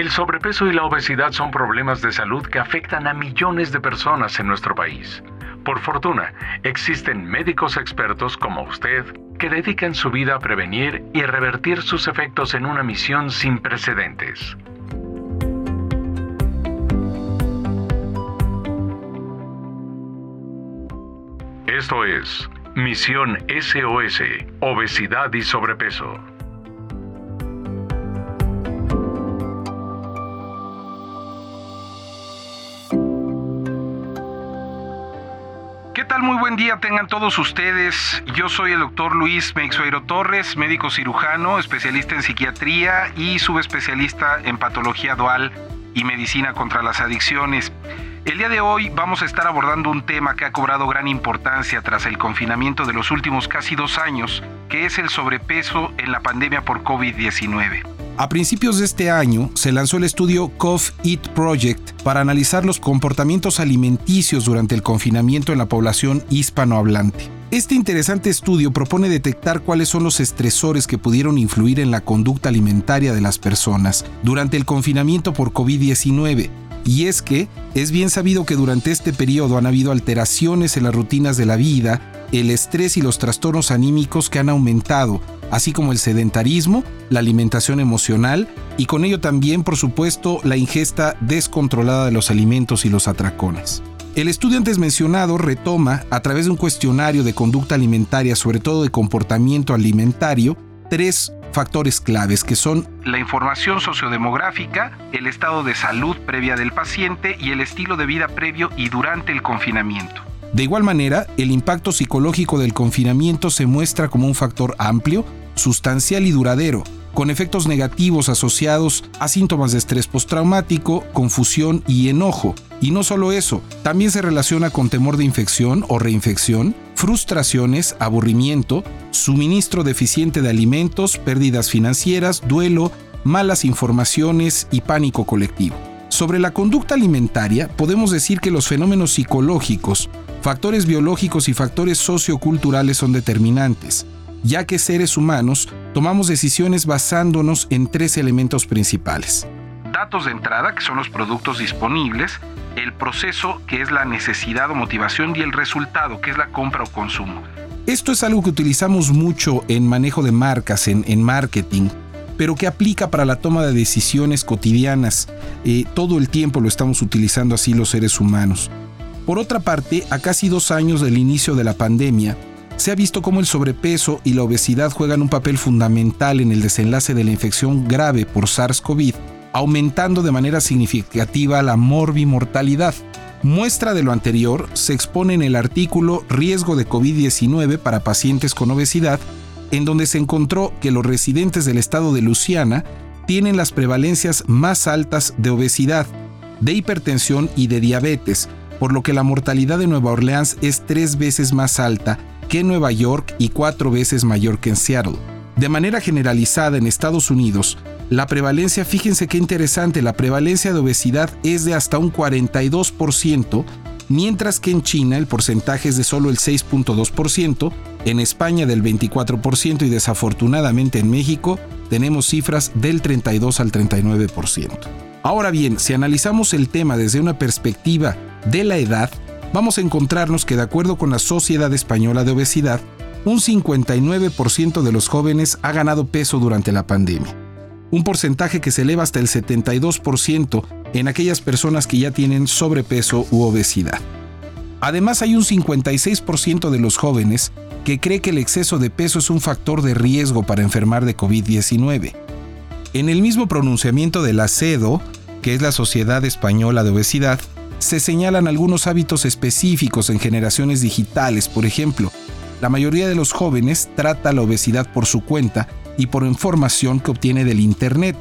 El sobrepeso y la obesidad son problemas de salud que afectan a millones de personas en nuestro país. Por fortuna, existen médicos expertos como usted que dedican su vida a prevenir y revertir sus efectos en una misión sin precedentes. Esto es Misión SOS, Obesidad y Sobrepeso. ¿Qué tal? Muy buen día tengan todos ustedes. Yo soy el doctor Luis Meixueiro Torres, médico cirujano, especialista en psiquiatría y subespecialista en patología dual y medicina contra las adicciones. El día de hoy vamos a estar abordando un tema que ha cobrado gran importancia tras el confinamiento de los últimos casi dos años, que es el sobrepeso en la pandemia por COVID-19. A principios de este año se lanzó el estudio COF Eat Project para analizar los comportamientos alimenticios durante el confinamiento en la población hispanohablante. Este interesante estudio propone detectar cuáles son los estresores que pudieron influir en la conducta alimentaria de las personas durante el confinamiento por COVID-19. Y es que es bien sabido que durante este periodo han habido alteraciones en las rutinas de la vida, el estrés y los trastornos anímicos que han aumentado, así como el sedentarismo, la alimentación emocional y con ello también, por supuesto, la ingesta descontrolada de los alimentos y los atracones. El estudio antes mencionado retoma, a través de un cuestionario de conducta alimentaria, sobre todo de comportamiento alimentario, tres factores claves que son la información sociodemográfica, el estado de salud previa del paciente y el estilo de vida previo y durante el confinamiento. De igual manera, el impacto psicológico del confinamiento se muestra como un factor amplio, sustancial y duradero, con efectos negativos asociados a síntomas de estrés postraumático, confusión y enojo. Y no solo eso, también se relaciona con temor de infección o reinfección, frustraciones, aburrimiento, suministro deficiente de alimentos, pérdidas financieras, duelo, malas informaciones y pánico colectivo. Sobre la conducta alimentaria, podemos decir que los fenómenos psicológicos, factores biológicos y factores socioculturales son determinantes ya que seres humanos tomamos decisiones basándonos en tres elementos principales. Datos de entrada, que son los productos disponibles, el proceso, que es la necesidad o motivación, y el resultado, que es la compra o consumo. Esto es algo que utilizamos mucho en manejo de marcas, en, marketing, pero que aplica para la toma de decisiones cotidianas. Eh, todo el tiempo lo estamos utilizando así los seres humanos. Por otra parte, a casi dos años del inicio de la pandemia, se ha visto cómo el sobrepeso y la obesidad juegan un papel fundamental en el desenlace de la infección grave por SARS-CoV, aumentando de manera significativa la morbimortalidad. Muestra de lo anterior se expone en el artículo Riesgo de COVID-19 para pacientes con obesidad, en donde se encontró que los residentes del estado de Luisiana tienen las prevalencias más altas de obesidad, de hipertensión y de diabetes, por lo que la mortalidad de Nueva Orleans es tres veces más alta que en Nueva York y cuatro veces mayor que en Seattle. De manera generalizada en Estados Unidos, la prevalencia, fíjense qué interesante, la prevalencia de obesidad es de hasta un 42%, mientras que en China el porcentaje es de solo el 6.2%, en España del 24% y desafortunadamente en México tenemos cifras del 32 al 39%. Ahora bien, si analizamos el tema desde una perspectiva de la edad, vamos a encontrarnos que de acuerdo con la Sociedad Española de Obesidad, un 59% de los jóvenes ha ganado peso durante la pandemia, un porcentaje que se eleva hasta el 72% en aquellas personas que ya tienen sobrepeso u obesidad. Además hay un 56% de los jóvenes que cree que el exceso de peso es un factor de riesgo para enfermar de COVID-19. En el mismo pronunciamiento de la CEDO, que es la Sociedad Española de Obesidad, se señalan algunos hábitos específicos en generaciones digitales, por ejemplo, la mayoría de los jóvenes trata la obesidad por su cuenta y por información que obtiene del Internet,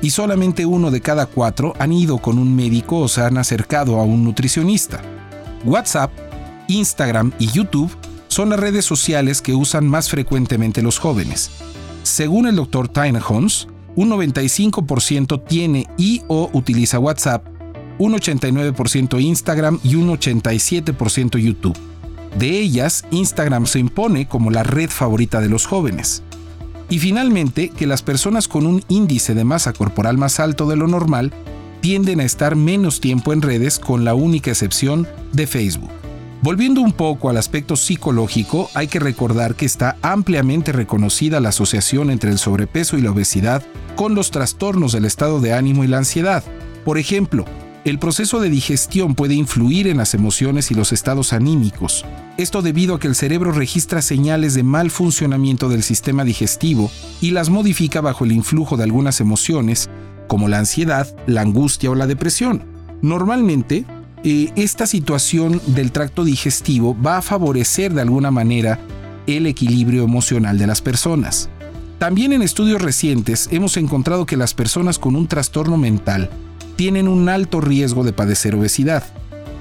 y solamente uno de cada cuatro han ido con un médico o se han acercado a un nutricionista. WhatsApp, Instagram y YouTube son las redes sociales que usan más frecuentemente los jóvenes. Según el Dr. Tyne Holmes, un 95% tiene y o utiliza WhatsApp un 89% Instagram y un 87% YouTube. De ellas, Instagram se impone como la red favorita de los jóvenes. Y finalmente, que las personas con un índice de masa corporal más alto de lo normal tienden a estar menos tiempo en redes con la única excepción de Facebook. Volviendo un poco al aspecto psicológico, hay que recordar que está ampliamente reconocida la asociación entre el sobrepeso y la obesidad con los trastornos del estado de ánimo y la ansiedad. Por ejemplo, el proceso de digestión puede influir en las emociones y los estados anímicos. Esto debido a que el cerebro registra señales de mal funcionamiento del sistema digestivo y las modifica bajo el influjo de algunas emociones, como la ansiedad, la angustia o la depresión. Normalmente, eh, esta situación del tracto digestivo va a favorecer de alguna manera el equilibrio emocional de las personas. También en estudios recientes hemos encontrado que las personas con un trastorno mental tienen un alto riesgo de padecer obesidad,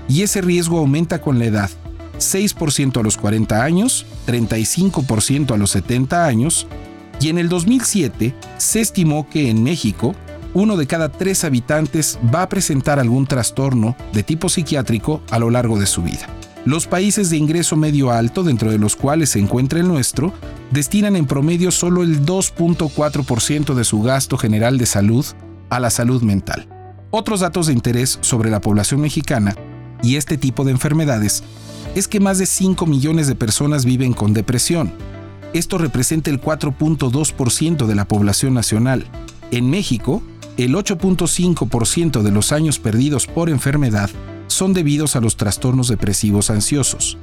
y ese riesgo aumenta con la edad, 6% a los 40 años, 35% a los 70 años, y en el 2007 se estimó que en México uno de cada tres habitantes va a presentar algún trastorno de tipo psiquiátrico a lo largo de su vida. Los países de ingreso medio alto, dentro de los cuales se encuentra el nuestro, destinan en promedio solo el 2.4% de su gasto general de salud a la salud mental. Otros datos de interés sobre la población mexicana y este tipo de enfermedades es que más de 5 millones de personas viven con depresión. Esto representa el 4.2% de la población nacional. En México, el 8.5% de los años perdidos por enfermedad son debidos a los trastornos depresivos ansiosos.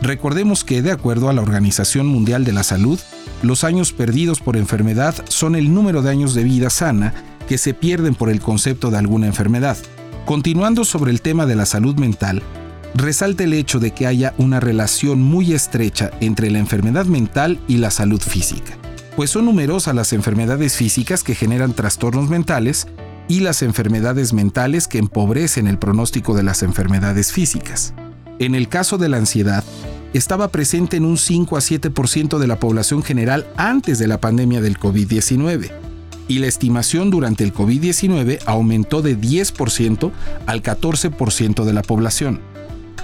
Recordemos que, de acuerdo a la Organización Mundial de la Salud, los años perdidos por enfermedad son el número de años de vida sana que se pierden por el concepto de alguna enfermedad. Continuando sobre el tema de la salud mental, resalta el hecho de que haya una relación muy estrecha entre la enfermedad mental y la salud física pues son numerosas las enfermedades físicas que generan trastornos mentales y las enfermedades mentales que empobrecen el pronóstico de las enfermedades físicas. En el caso de la ansiedad, estaba presente en un 5 a 7% de la población general antes de la pandemia del COVID-19, y la estimación durante el COVID-19 aumentó de 10% al 14% de la población.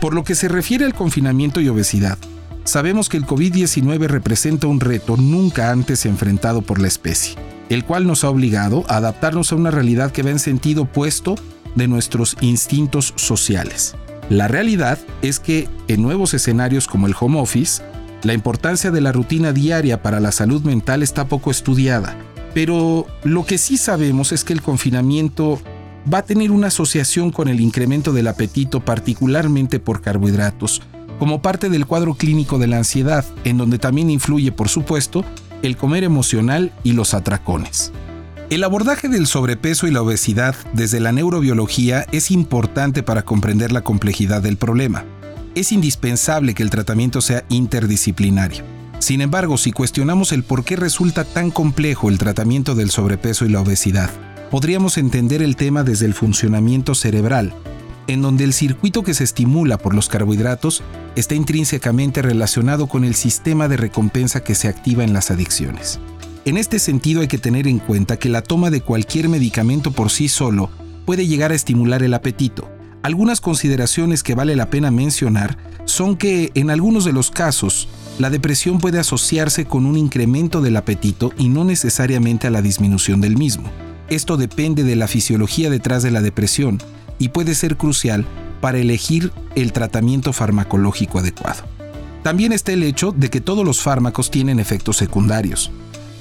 Por lo que se refiere al confinamiento y obesidad, Sabemos que el COVID-19 representa un reto nunca antes enfrentado por la especie, el cual nos ha obligado a adaptarnos a una realidad que va en sentido opuesto de nuestros instintos sociales. La realidad es que en nuevos escenarios como el home office, la importancia de la rutina diaria para la salud mental está poco estudiada, pero lo que sí sabemos es que el confinamiento va a tener una asociación con el incremento del apetito, particularmente por carbohidratos, como parte del cuadro clínico de la ansiedad, en donde también influye, por supuesto, el comer emocional y los atracones. El abordaje del sobrepeso y la obesidad desde la neurobiología es importante para comprender la complejidad del problema. Es indispensable que el tratamiento sea interdisciplinario. Sin embargo, si cuestionamos el por qué resulta tan complejo el tratamiento del sobrepeso y la obesidad, podríamos entender el tema desde el funcionamiento cerebral, en donde el circuito que se estimula por los carbohidratos está intrínsecamente relacionado con el sistema de recompensa que se activa en las adicciones. En este sentido hay que tener en cuenta que la toma de cualquier medicamento por sí solo puede llegar a estimular el apetito. Algunas consideraciones que vale la pena mencionar son que en algunos de los casos la depresión puede asociarse con un incremento del apetito y no necesariamente a la disminución del mismo. Esto depende de la fisiología detrás de la depresión y puede ser crucial para elegir el tratamiento farmacológico adecuado. También está el hecho de que todos los fármacos tienen efectos secundarios,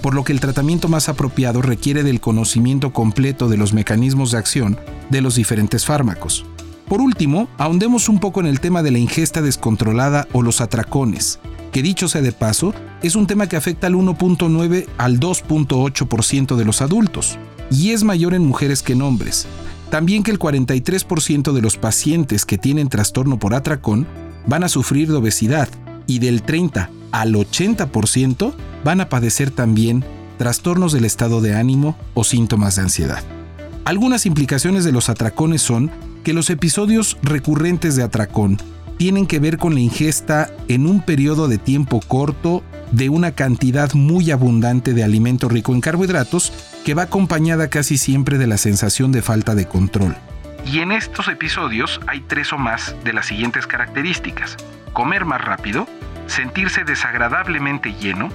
por lo que el tratamiento más apropiado requiere del conocimiento completo de los mecanismos de acción de los diferentes fármacos. Por último, ahondemos un poco en el tema de la ingesta descontrolada o los atracones, que dicho sea de paso, es un tema que afecta al 1.9 al 2.8% de los adultos, y es mayor en mujeres que en hombres, también que el 43% de los pacientes que tienen trastorno por atracón van a sufrir de obesidad y del 30 al 80% van a padecer también trastornos del estado de ánimo o síntomas de ansiedad. Algunas implicaciones de los atracones son que los episodios recurrentes de atracón tienen que ver con la ingesta en un periodo de tiempo corto de una cantidad muy abundante de alimento rico en carbohidratos que va acompañada casi siempre de la sensación de falta de control. Y en estos episodios hay tres o más de las siguientes características. Comer más rápido, sentirse desagradablemente lleno,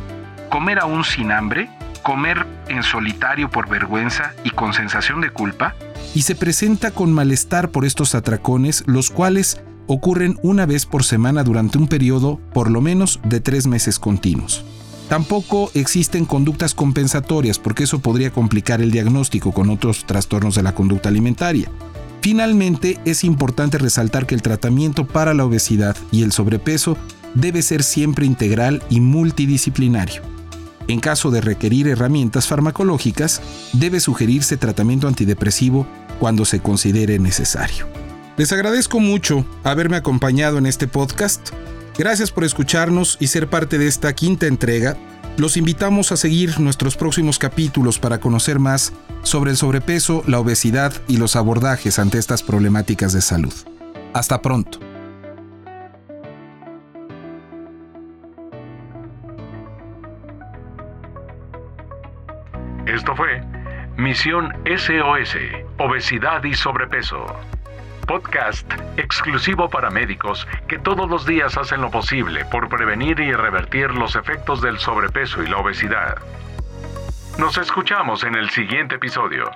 comer aún sin hambre, comer en solitario por vergüenza y con sensación de culpa. Y se presenta con malestar por estos atracones, los cuales ocurren una vez por semana durante un periodo por lo menos de tres meses continuos. Tampoco existen conductas compensatorias porque eso podría complicar el diagnóstico con otros trastornos de la conducta alimentaria. Finalmente, es importante resaltar que el tratamiento para la obesidad y el sobrepeso debe ser siempre integral y multidisciplinario. En caso de requerir herramientas farmacológicas, debe sugerirse tratamiento antidepresivo cuando se considere necesario. Les agradezco mucho haberme acompañado en este podcast. Gracias por escucharnos y ser parte de esta quinta entrega. Los invitamos a seguir nuestros próximos capítulos para conocer más sobre el sobrepeso, la obesidad y los abordajes ante estas problemáticas de salud. Hasta pronto. SOS, Obesidad y Sobrepeso podcast exclusivo para médicos que todos los días hacen lo posible por prevenir y revertir los efectos del sobrepeso y la obesidad. Nos escuchamos en el siguiente episodio.